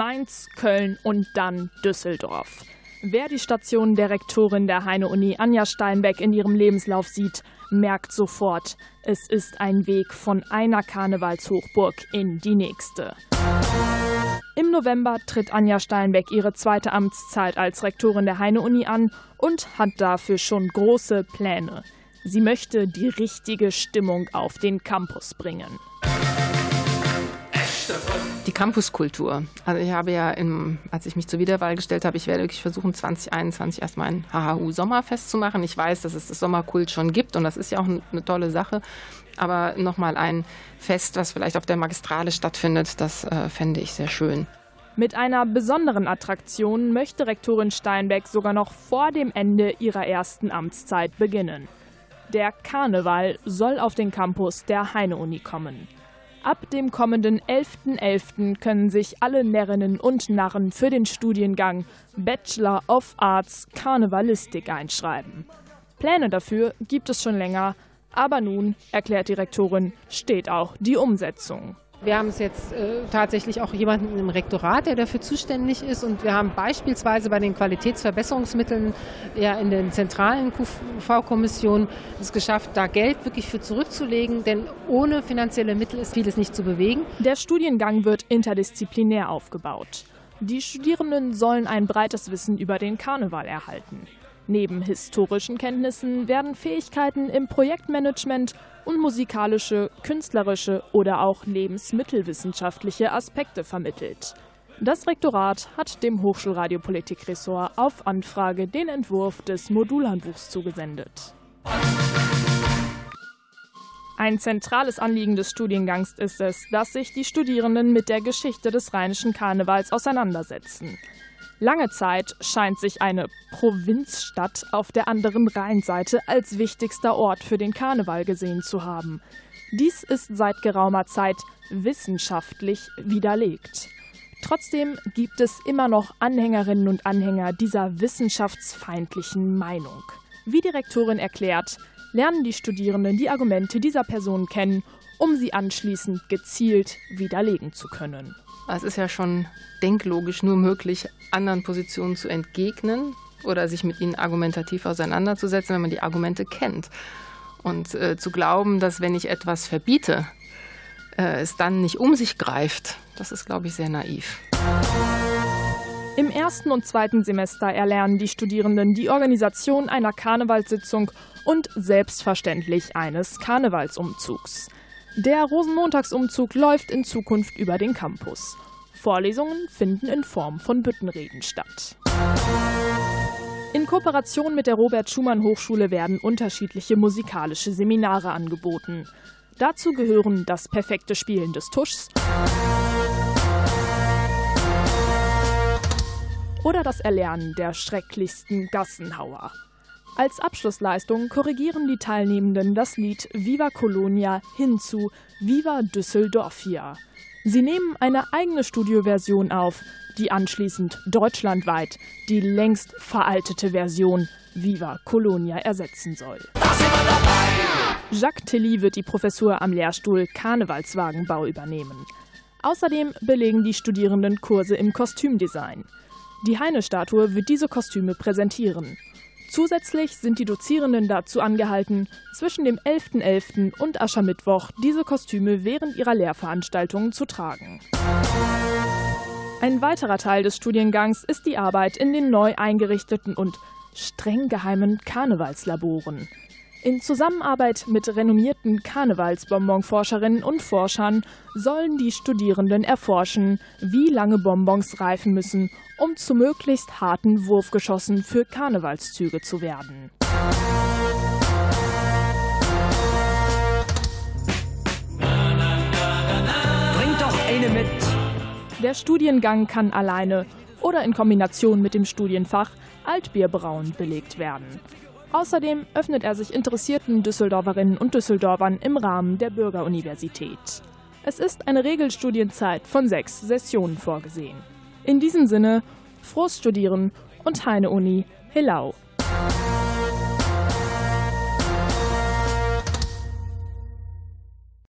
Mainz, Köln und dann Düsseldorf. Wer die Station der Rektorin der Heine-Uni Anja Steinbeck in ihrem Lebenslauf sieht, merkt sofort, es ist ein Weg von einer Karnevalshochburg in die nächste. Im November tritt Anja Steinbeck ihre zweite Amtszeit als Rektorin der Heine-Uni an und hat dafür schon große Pläne. Sie möchte die richtige Stimmung auf den Campus bringen die Campuskultur. Also ich habe ja, im, als ich mich zur Wiederwahl gestellt habe, ich werde wirklich versuchen, 2021 erstmal ein HHU-Sommerfest zu machen. Ich weiß, dass es das Sommerkult schon gibt und das ist ja auch eine tolle Sache. Aber nochmal ein Fest, was vielleicht auf der Magistrale stattfindet, das äh, fände ich sehr schön. Mit einer besonderen Attraktion möchte Rektorin Steinbeck sogar noch vor dem Ende ihrer ersten Amtszeit beginnen. Der Karneval soll auf den Campus der Heine-Uni kommen. Ab dem kommenden 11.11. .11. können sich alle Närrinnen und Narren für den Studiengang Bachelor of Arts Karnevalistik einschreiben. Pläne dafür gibt es schon länger, aber nun, erklärt die Rektorin, steht auch die Umsetzung. Wir haben es jetzt äh, tatsächlich auch jemanden im Rektorat, der dafür zuständig ist. Und wir haben beispielsweise bei den Qualitätsverbesserungsmitteln ja in den zentralen QV-Kommissionen es geschafft, da Geld wirklich für zurückzulegen. Denn ohne finanzielle Mittel ist vieles nicht zu bewegen. Der Studiengang wird interdisziplinär aufgebaut. Die Studierenden sollen ein breites Wissen über den Karneval erhalten. Neben historischen Kenntnissen werden Fähigkeiten im Projektmanagement und musikalische, künstlerische oder auch lebensmittelwissenschaftliche Aspekte vermittelt. Das Rektorat hat dem Hochschulradiopolitik-Ressort auf Anfrage den Entwurf des Modulhandbuchs zugesendet. Ein zentrales Anliegen des Studiengangs ist es, dass sich die Studierenden mit der Geschichte des rheinischen Karnevals auseinandersetzen. Lange Zeit scheint sich eine Provinzstadt auf der anderen Rheinseite als wichtigster Ort für den Karneval gesehen zu haben. Dies ist seit geraumer Zeit wissenschaftlich widerlegt. Trotzdem gibt es immer noch Anhängerinnen und Anhänger dieser wissenschaftsfeindlichen Meinung. Wie die Rektorin erklärt, lernen die Studierenden die Argumente dieser Person kennen, um sie anschließend gezielt widerlegen zu können. Es ist ja schon denklogisch nur möglich, anderen Positionen zu entgegnen oder sich mit ihnen argumentativ auseinanderzusetzen, wenn man die Argumente kennt. Und äh, zu glauben, dass wenn ich etwas verbiete, äh, es dann nicht um sich greift, das ist, glaube ich, sehr naiv. Im ersten und zweiten Semester erlernen die Studierenden die Organisation einer Karnevalssitzung und selbstverständlich eines Karnevalsumzugs. Der Rosenmontagsumzug läuft in Zukunft über den Campus. Vorlesungen finden in Form von Büttenreden statt. In Kooperation mit der Robert Schumann Hochschule werden unterschiedliche musikalische Seminare angeboten. Dazu gehören das perfekte Spielen des Tuschs oder das Erlernen der schrecklichsten Gassenhauer. Als Abschlussleistung korrigieren die Teilnehmenden das Lied Viva Colonia hin zu Viva Düsseldorfia. Sie nehmen eine eigene Studioversion auf, die anschließend deutschlandweit die längst veraltete Version Viva Colonia ersetzen soll. Jacques Tilly wird die Professur am Lehrstuhl Karnevalswagenbau übernehmen. Außerdem belegen die Studierenden Kurse im Kostümdesign. Die Heine-Statue wird diese Kostüme präsentieren. Zusätzlich sind die Dozierenden dazu angehalten, zwischen dem 11.11. .11. und Aschermittwoch diese Kostüme während ihrer Lehrveranstaltungen zu tragen. Ein weiterer Teil des Studiengangs ist die Arbeit in den neu eingerichteten und streng geheimen Karnevalslaboren. In Zusammenarbeit mit renommierten Karnevalsbonbonforscherinnen und Forschern sollen die Studierenden erforschen, wie lange Bonbons reifen müssen, um zu möglichst harten Wurfgeschossen für Karnevalszüge zu werden. Bringt doch eine mit! Der Studiengang kann alleine oder in Kombination mit dem Studienfach Altbierbrauen belegt werden. Außerdem öffnet er sich interessierten Düsseldorferinnen und Düsseldorfern im Rahmen der Bürgeruniversität. Es ist eine Regelstudienzeit von sechs Sessionen vorgesehen. In diesem Sinne, frohes Studieren und Heine Uni, Hillau!